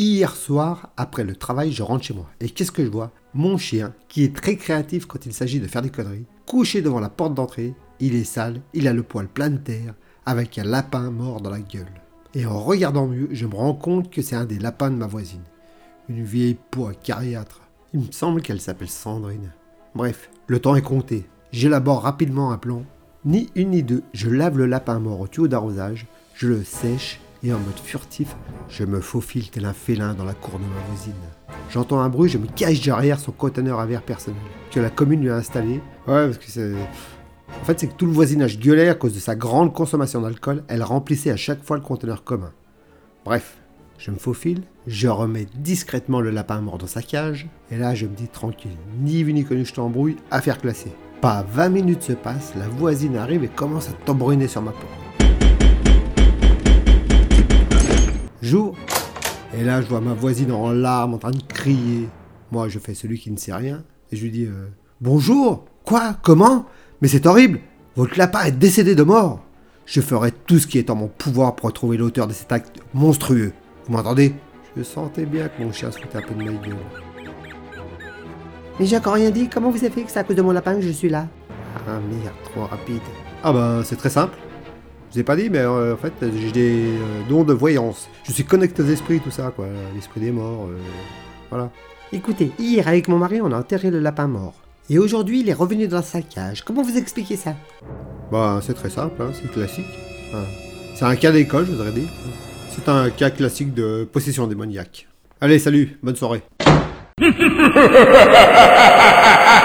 Hier soir, après le travail, je rentre chez moi. Et qu'est-ce que je vois? Mon chien, qui est très créatif quand il s'agit de faire des conneries, couché devant la porte d'entrée, il est sale, il a le poil plein de terre, avec un lapin mort dans la gueule. Et en regardant mieux, je me rends compte que c'est un des lapins de ma voisine. Une vieille peau cariâtre. Il me semble qu'elle s'appelle Sandrine. Bref, le temps est compté. J'élabore rapidement un plan. Ni une ni deux, je lave le lapin mort au tuyau d'arrosage, je le sèche et en mode furtif, je me faufile tel un félin dans la cour de ma voisine. J'entends un bruit, je me cache derrière son conteneur à verre personnel, que la commune lui a installé. Ouais, parce que c'est... En fait, c'est que tout le voisinage gueulait à cause de sa grande consommation d'alcool, elle remplissait à chaque fois le conteneur commun. Bref, je me faufile, je remets discrètement le lapin mort dans sa cage, et là je me dis tranquille, ni vu ni connu je t'embrouille, affaire classée. Pas 20 minutes se passent, la voisine arrive et commence à t'embruner sur ma porte. Jour. Et là, je vois ma voisine en larmes, en train de crier. Moi, je fais celui qui ne sait rien. Et je lui dis euh, Bonjour Quoi? Comment? Mais c'est horrible Votre lapin est décédé de mort Je ferai tout ce qui est en mon pouvoir pour retrouver l'auteur de cet acte monstrueux. Vous m'entendez? Je sentais bien que mon chien se foutait un peu de ma gueule. Mais j'ai encore rien dit, comment vous avez fait que c'est à cause de mon lapin que je suis là? Ah merde, trop rapide. Ah bah, c'est très simple. Je vous ai pas dit, mais euh, en fait, j'ai des euh, dons de voyance. Je suis connecté aux esprits, tout ça, quoi. L'esprit des morts, euh, voilà. Écoutez, hier avec mon mari, on a enterré le lapin mort. Et aujourd'hui, il est revenu dans sa cage. Comment vous expliquez ça? Bah, c'est très simple, hein, c'est classique. Hein. C'est un cas d'école, je voudrais dire. C'est un cas classique de possession démoniaque. Allez, salut, bonne soirée.